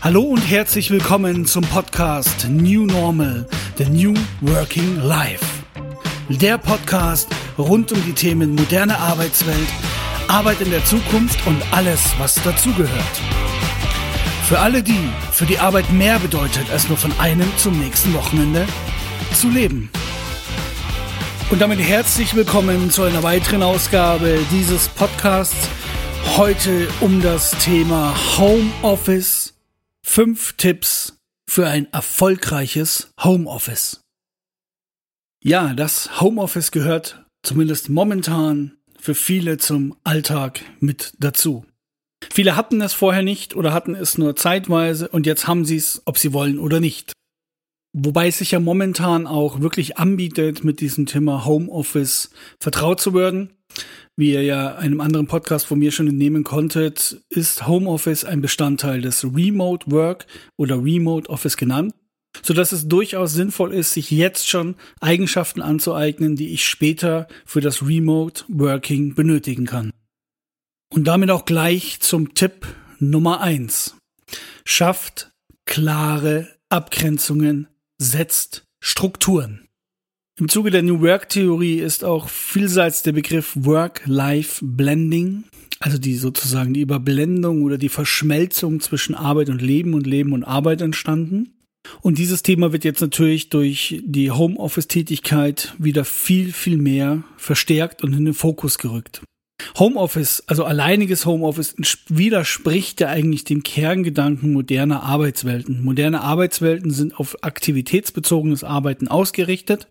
Hallo und herzlich willkommen zum Podcast New Normal, The New Working Life. Der Podcast rund um die Themen moderne Arbeitswelt, Arbeit in der Zukunft und alles, was dazugehört. Für alle die, für die Arbeit mehr bedeutet, als nur von einem zum nächsten Wochenende zu leben. Und damit herzlich willkommen zu einer weiteren Ausgabe dieses Podcasts. Heute um das Thema Homeoffice. Fünf Tipps für ein erfolgreiches Homeoffice. Ja, das Homeoffice gehört zumindest momentan für viele zum Alltag mit dazu. Viele hatten es vorher nicht oder hatten es nur zeitweise und jetzt haben sie es, ob sie wollen oder nicht. Wobei es sich ja momentan auch wirklich anbietet, mit diesem Thema Homeoffice vertraut zu werden. Wie ihr ja einem anderen Podcast von mir schon entnehmen konntet, ist Homeoffice ein Bestandteil des Remote Work oder Remote Office genannt, so dass es durchaus sinnvoll ist, sich jetzt schon Eigenschaften anzueignen, die ich später für das Remote Working benötigen kann. Und damit auch gleich zum Tipp Nummer eins: Schafft klare Abgrenzungen setzt Strukturen. Im Zuge der New Work Theorie ist auch vielseits der Begriff Work-Life-Blending, also die sozusagen die Überblendung oder die Verschmelzung zwischen Arbeit und Leben und Leben und Arbeit entstanden. Und dieses Thema wird jetzt natürlich durch die Homeoffice-Tätigkeit wieder viel, viel mehr verstärkt und in den Fokus gerückt. Homeoffice, also alleiniges Homeoffice, widerspricht ja eigentlich dem Kerngedanken moderner Arbeitswelten. Moderne Arbeitswelten sind auf aktivitätsbezogenes Arbeiten ausgerichtet.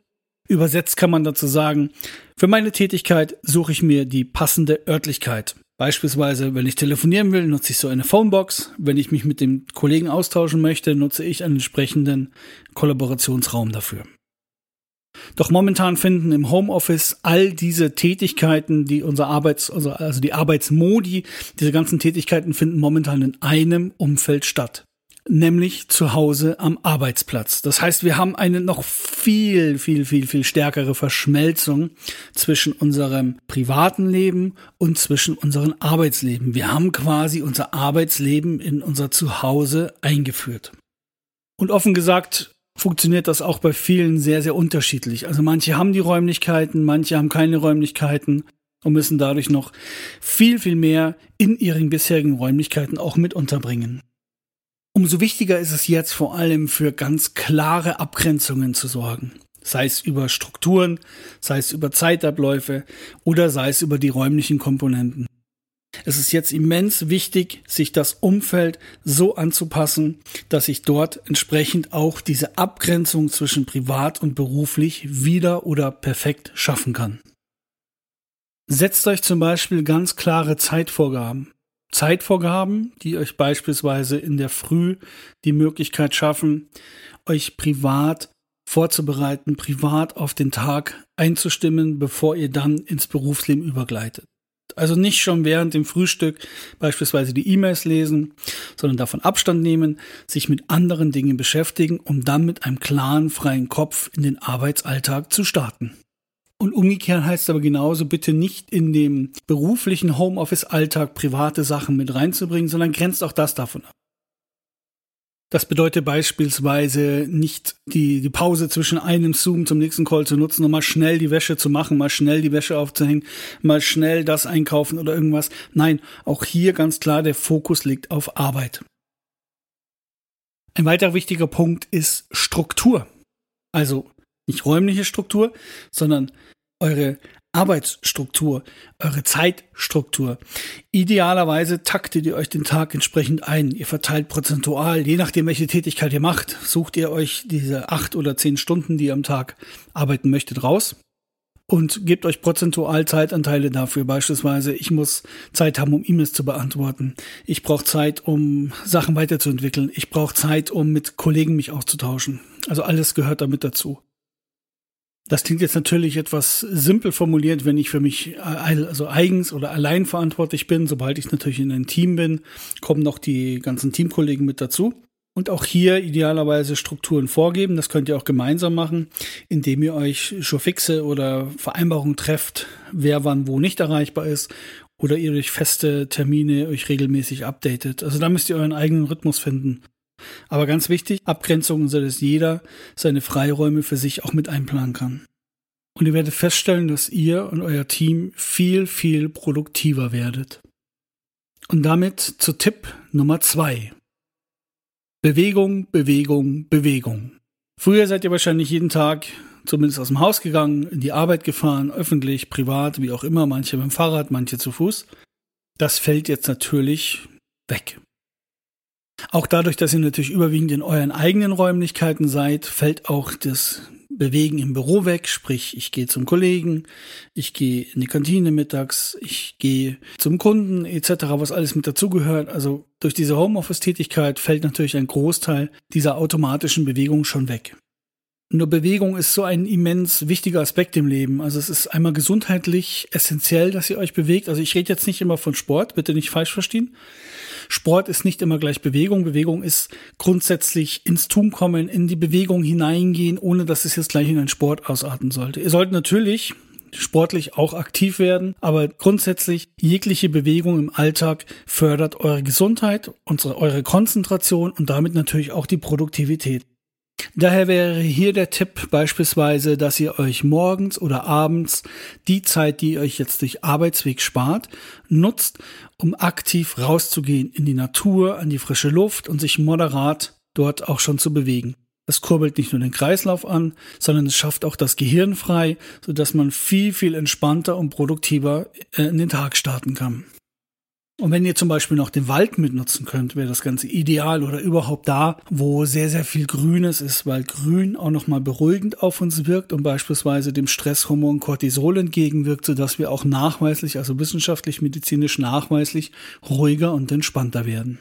Übersetzt kann man dazu sagen, für meine Tätigkeit suche ich mir die passende Örtlichkeit. Beispielsweise, wenn ich telefonieren will, nutze ich so eine Phonebox. Wenn ich mich mit dem Kollegen austauschen möchte, nutze ich einen entsprechenden Kollaborationsraum dafür. Doch momentan finden im Homeoffice all diese Tätigkeiten, die unser Arbeits, also, also die Arbeitsmodi, diese ganzen Tätigkeiten finden momentan in einem Umfeld statt. Nämlich zu Hause am Arbeitsplatz. Das heißt, wir haben eine noch viel, viel, viel, viel stärkere Verschmelzung zwischen unserem privaten Leben und zwischen unserem Arbeitsleben. Wir haben quasi unser Arbeitsleben in unser Zuhause eingeführt. Und offen gesagt, funktioniert das auch bei vielen sehr, sehr unterschiedlich. Also manche haben die Räumlichkeiten, manche haben keine Räumlichkeiten und müssen dadurch noch viel, viel mehr in ihren bisherigen Räumlichkeiten auch mit unterbringen. Umso wichtiger ist es jetzt vor allem für ganz klare Abgrenzungen zu sorgen. Sei es über Strukturen, sei es über Zeitabläufe oder sei es über die räumlichen Komponenten. Es ist jetzt immens wichtig, sich das Umfeld so anzupassen, dass ich dort entsprechend auch diese Abgrenzung zwischen privat und beruflich wieder oder perfekt schaffen kann. Setzt euch zum Beispiel ganz klare Zeitvorgaben. Zeitvorgaben, die euch beispielsweise in der Früh die Möglichkeit schaffen, euch privat vorzubereiten, privat auf den Tag einzustimmen, bevor ihr dann ins Berufsleben übergleitet. Also nicht schon während dem Frühstück beispielsweise die E-Mails lesen, sondern davon Abstand nehmen, sich mit anderen Dingen beschäftigen, um dann mit einem klaren, freien Kopf in den Arbeitsalltag zu starten. Und umgekehrt heißt aber genauso, bitte nicht in dem beruflichen Homeoffice-Alltag private Sachen mit reinzubringen, sondern grenzt auch das davon ab. Das bedeutet beispielsweise nicht die, die Pause zwischen einem Zoom zum nächsten Call zu nutzen, um mal schnell die Wäsche zu machen, mal schnell die Wäsche aufzuhängen, mal schnell das einkaufen oder irgendwas. Nein, auch hier ganz klar, der Fokus liegt auf Arbeit. Ein weiterer wichtiger Punkt ist Struktur. Also nicht räumliche Struktur, sondern eure Arbeitsstruktur, eure Zeitstruktur. Idealerweise taktet ihr euch den Tag entsprechend ein. Ihr verteilt prozentual, je nachdem, welche Tätigkeit ihr macht, sucht ihr euch diese acht oder zehn Stunden, die ihr am Tag arbeiten möchtet, raus und gebt euch prozentual Zeitanteile dafür. Beispielsweise, ich muss Zeit haben, um E-Mails zu beantworten. Ich brauche Zeit, um Sachen weiterzuentwickeln. Ich brauche Zeit, um mit Kollegen mich auszutauschen. Also alles gehört damit dazu. Das klingt jetzt natürlich etwas simpel formuliert, wenn ich für mich äh, also eigens oder allein verantwortlich bin. Sobald ich natürlich in einem Team bin, kommen noch die ganzen Teamkollegen mit dazu. Und auch hier idealerweise Strukturen vorgeben. Das könnt ihr auch gemeinsam machen, indem ihr euch schon fixe oder Vereinbarungen trefft, wer wann wo nicht erreichbar ist oder ihr durch feste Termine euch regelmäßig updatet. Also da müsst ihr euren eigenen Rhythmus finden. Aber ganz wichtig, Abgrenzungen, so dass jeder seine Freiräume für sich auch mit einplanen kann. Und ihr werdet feststellen, dass ihr und euer Team viel, viel produktiver werdet. Und damit zu Tipp Nummer zwei. Bewegung, Bewegung, Bewegung. Früher seid ihr wahrscheinlich jeden Tag zumindest aus dem Haus gegangen, in die Arbeit gefahren, öffentlich, privat, wie auch immer, manche mit dem Fahrrad, manche zu Fuß. Das fällt jetzt natürlich weg. Auch dadurch, dass ihr natürlich überwiegend in euren eigenen Räumlichkeiten seid, fällt auch das Bewegen im Büro weg, sprich ich gehe zum Kollegen, ich gehe in die Kantine mittags, ich gehe zum Kunden etc., was alles mit dazugehört. Also durch diese Homeoffice-Tätigkeit fällt natürlich ein Großteil dieser automatischen Bewegung schon weg. Nur Bewegung ist so ein immens wichtiger Aspekt im Leben. Also es ist einmal gesundheitlich essentiell, dass ihr euch bewegt. Also ich rede jetzt nicht immer von Sport, bitte nicht falsch verstehen. Sport ist nicht immer gleich Bewegung. Bewegung ist grundsätzlich ins Tun kommen, in die Bewegung hineingehen, ohne dass es jetzt gleich in einen Sport ausarten sollte. Ihr sollt natürlich sportlich auch aktiv werden, aber grundsätzlich jegliche Bewegung im Alltag fördert eure Gesundheit, unsere, eure Konzentration und damit natürlich auch die Produktivität. Daher wäre hier der Tipp beispielsweise, dass ihr euch morgens oder abends die Zeit, die ihr euch jetzt durch Arbeitsweg spart, nutzt, um aktiv rauszugehen in die Natur, an die frische Luft und sich moderat dort auch schon zu bewegen. Das kurbelt nicht nur den Kreislauf an, sondern es schafft auch das Gehirn frei, sodass man viel, viel entspannter und produktiver äh, in den Tag starten kann. Und wenn ihr zum Beispiel noch den Wald mitnutzen könnt, wäre das Ganze ideal oder überhaupt da, wo sehr, sehr viel Grünes ist, weil Grün auch nochmal beruhigend auf uns wirkt und beispielsweise dem Stresshormon Cortisol entgegenwirkt, sodass wir auch nachweislich, also wissenschaftlich, medizinisch nachweislich ruhiger und entspannter werden.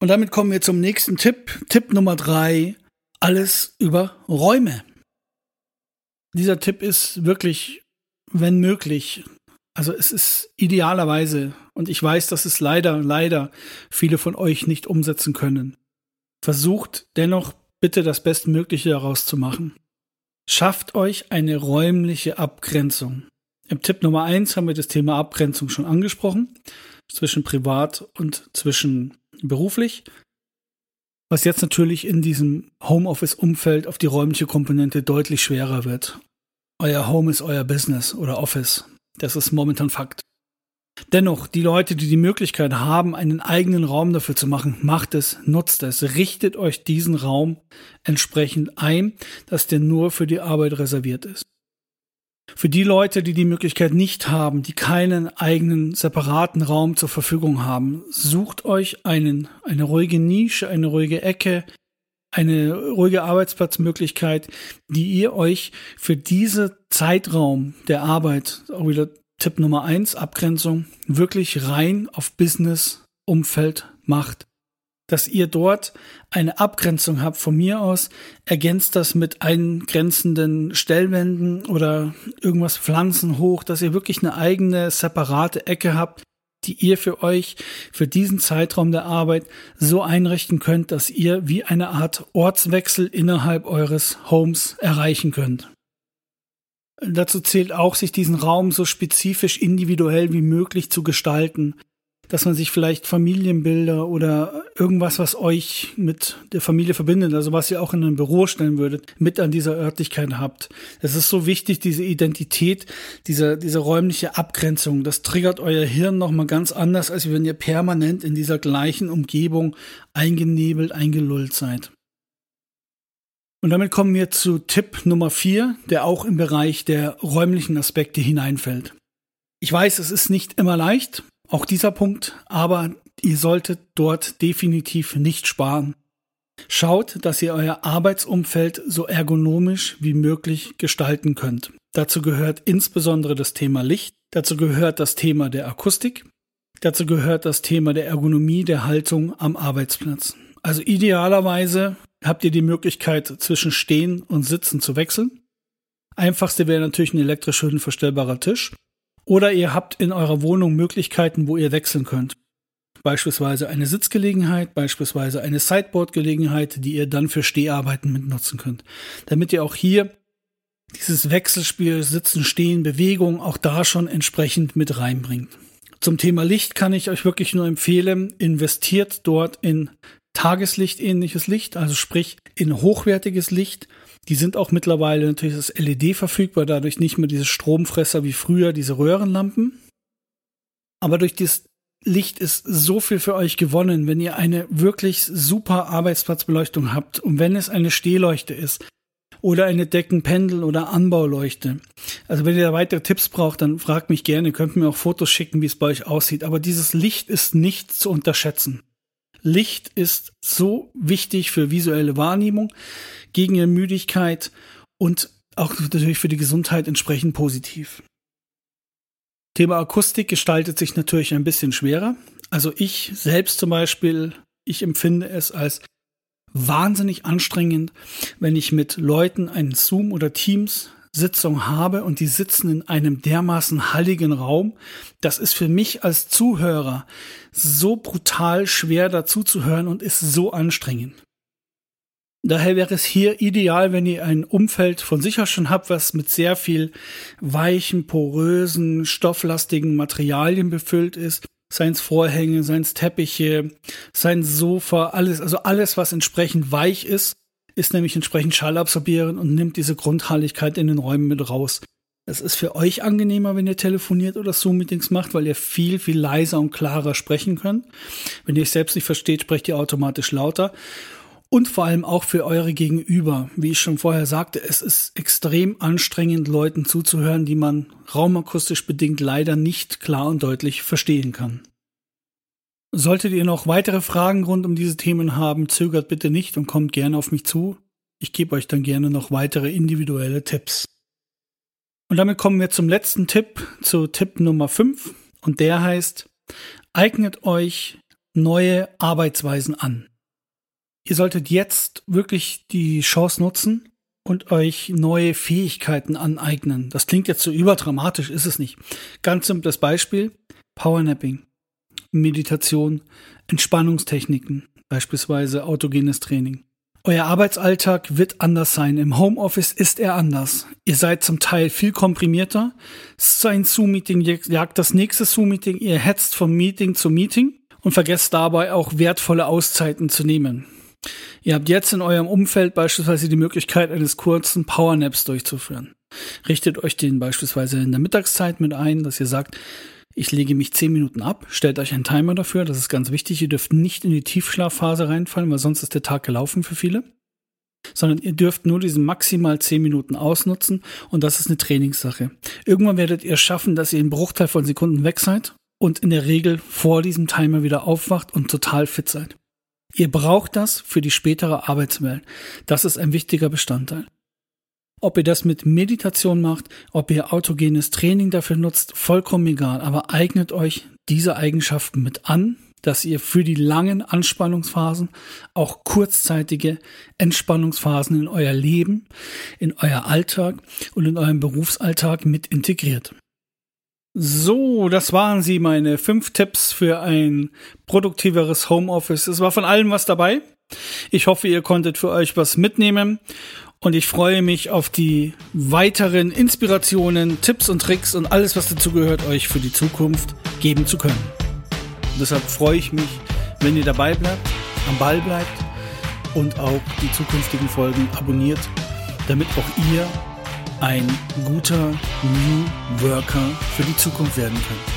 Und damit kommen wir zum nächsten Tipp. Tipp Nummer drei. Alles über Räume. Dieser Tipp ist wirklich, wenn möglich, also es ist idealerweise, und ich weiß, dass es leider, leider viele von euch nicht umsetzen können. Versucht dennoch bitte das Bestmögliche daraus zu machen. Schafft euch eine räumliche Abgrenzung. Im Tipp Nummer eins haben wir das Thema Abgrenzung schon angesprochen, zwischen privat und zwischen beruflich. Was jetzt natürlich in diesem Homeoffice-Umfeld auf die räumliche Komponente deutlich schwerer wird. Euer Home ist euer Business oder Office. Das ist momentan Fakt. Dennoch, die Leute, die die Möglichkeit haben, einen eigenen Raum dafür zu machen, macht es, nutzt es, richtet euch diesen Raum entsprechend ein, dass der nur für die Arbeit reserviert ist. Für die Leute, die die Möglichkeit nicht haben, die keinen eigenen separaten Raum zur Verfügung haben, sucht euch einen, eine ruhige Nische, eine ruhige Ecke, eine ruhige Arbeitsplatzmöglichkeit, die ihr euch für diese Zeitraum der Arbeit, auch wieder Tipp Nummer eins, Abgrenzung, wirklich rein auf Business-Umfeld macht. Dass ihr dort eine Abgrenzung habt von mir aus, ergänzt das mit eingrenzenden Stellwänden oder irgendwas Pflanzen hoch, dass ihr wirklich eine eigene separate Ecke habt, die ihr für euch für diesen Zeitraum der Arbeit so einrichten könnt, dass ihr wie eine Art Ortswechsel innerhalb eures Homes erreichen könnt. Dazu zählt auch, sich diesen Raum so spezifisch individuell wie möglich zu gestalten, dass man sich vielleicht Familienbilder oder irgendwas, was euch mit der Familie verbindet, also was ihr auch in ein Büro stellen würdet, mit an dieser Örtlichkeit habt. Es ist so wichtig, diese Identität, diese, diese räumliche Abgrenzung. Das triggert euer Hirn nochmal ganz anders, als wenn ihr permanent in dieser gleichen Umgebung eingenebelt, eingelullt seid. Und damit kommen wir zu Tipp Nummer vier, der auch im Bereich der räumlichen Aspekte hineinfällt. Ich weiß, es ist nicht immer leicht, auch dieser Punkt, aber ihr solltet dort definitiv nicht sparen. Schaut, dass ihr euer Arbeitsumfeld so ergonomisch wie möglich gestalten könnt. Dazu gehört insbesondere das Thema Licht, dazu gehört das Thema der Akustik, dazu gehört das Thema der Ergonomie der Haltung am Arbeitsplatz. Also idealerweise habt ihr die Möglichkeit zwischen Stehen und Sitzen zu wechseln. Einfachste wäre natürlich ein elektrisch höhenverstellbarer Tisch. Oder ihr habt in eurer Wohnung Möglichkeiten, wo ihr wechseln könnt. Beispielsweise eine Sitzgelegenheit, beispielsweise eine Sideboard-Gelegenheit, die ihr dann für Steharbeiten mitnutzen könnt. Damit ihr auch hier dieses Wechselspiel Sitzen, Stehen, Bewegung auch da schon entsprechend mit reinbringt. Zum Thema Licht kann ich euch wirklich nur empfehlen, investiert dort in Tageslicht ähnliches Licht, also sprich in hochwertiges Licht. Die sind auch mittlerweile natürlich das LED verfügbar, dadurch nicht mehr diese Stromfresser wie früher, diese Röhrenlampen. Aber durch das Licht ist so viel für euch gewonnen, wenn ihr eine wirklich super Arbeitsplatzbeleuchtung habt und wenn es eine Stehleuchte ist oder eine Deckenpendel oder Anbauleuchte. Also wenn ihr da weitere Tipps braucht, dann fragt mich gerne, ihr könnt mir auch Fotos schicken, wie es bei euch aussieht. Aber dieses Licht ist nicht zu unterschätzen. Licht ist so wichtig für visuelle Wahrnehmung, gegen Müdigkeit und auch natürlich für die Gesundheit entsprechend positiv. Thema Akustik gestaltet sich natürlich ein bisschen schwerer. Also ich selbst zum Beispiel, ich empfinde es als wahnsinnig anstrengend, wenn ich mit Leuten einen Zoom oder Teams Sitzung habe und die sitzen in einem dermaßen halligen Raum, das ist für mich als Zuhörer so brutal schwer dazuzuhören und ist so anstrengend. Daher wäre es hier ideal, wenn ihr ein Umfeld von sicher schon habt, was mit sehr viel weichen, porösen, stofflastigen Materialien befüllt ist. Seins Vorhänge, seins Teppiche, sein Sofa, alles, also alles, was entsprechend weich ist ist nämlich entsprechend schallabsorbierend und nimmt diese Grundhalligkeit in den Räumen mit raus. Es ist für euch angenehmer, wenn ihr telefoniert oder Zoom-Meetings macht, weil ihr viel, viel leiser und klarer sprechen könnt. Wenn ihr euch selbst nicht versteht, sprecht ihr automatisch lauter. Und vor allem auch für eure Gegenüber. Wie ich schon vorher sagte, es ist extrem anstrengend, Leuten zuzuhören, die man raumakustisch bedingt leider nicht klar und deutlich verstehen kann. Solltet ihr noch weitere Fragen rund um diese Themen haben, zögert bitte nicht und kommt gerne auf mich zu. Ich gebe euch dann gerne noch weitere individuelle Tipps. Und damit kommen wir zum letzten Tipp, zu Tipp Nummer 5. Und der heißt, eignet euch neue Arbeitsweisen an. Ihr solltet jetzt wirklich die Chance nutzen und euch neue Fähigkeiten aneignen. Das klingt jetzt so überdramatisch, ist es nicht. Ganz simples Beispiel, Powernapping. Meditation, Entspannungstechniken, beispielsweise autogenes Training. Euer Arbeitsalltag wird anders sein. Im Homeoffice ist er anders. Ihr seid zum Teil viel komprimierter. Sein Zoom-Meeting jagt das nächste Zoom-Meeting. Ihr hetzt vom Meeting zu Meeting und vergesst dabei auch wertvolle Auszeiten zu nehmen. Ihr habt jetzt in eurem Umfeld beispielsweise die Möglichkeit eines kurzen Powernaps durchzuführen. Richtet euch den beispielsweise in der Mittagszeit mit ein, dass ihr sagt, ich lege mich zehn Minuten ab, stellt euch einen Timer dafür, das ist ganz wichtig. Ihr dürft nicht in die Tiefschlafphase reinfallen, weil sonst ist der Tag gelaufen für viele. Sondern ihr dürft nur diese maximal zehn Minuten ausnutzen und das ist eine Trainingssache. Irgendwann werdet ihr schaffen, dass ihr einen Bruchteil von Sekunden weg seid und in der Regel vor diesem Timer wieder aufwacht und total fit seid. Ihr braucht das für die spätere Arbeitswelt. Das ist ein wichtiger Bestandteil. Ob ihr das mit Meditation macht, ob ihr autogenes Training dafür nutzt, vollkommen egal. Aber eignet euch diese Eigenschaften mit an, dass ihr für die langen Anspannungsphasen auch kurzzeitige Entspannungsphasen in euer Leben, in euer Alltag und in euren Berufsalltag mit integriert. So, das waren sie, meine fünf Tipps für ein produktiveres Homeoffice. Es war von allem was dabei. Ich hoffe, ihr konntet für euch was mitnehmen und ich freue mich auf die weiteren Inspirationen, Tipps und Tricks und alles, was dazu gehört, euch für die Zukunft geben zu können. Und deshalb freue ich mich, wenn ihr dabei bleibt, am Ball bleibt und auch die zukünftigen Folgen abonniert, damit auch ihr ein guter New Worker für die Zukunft werden könnt.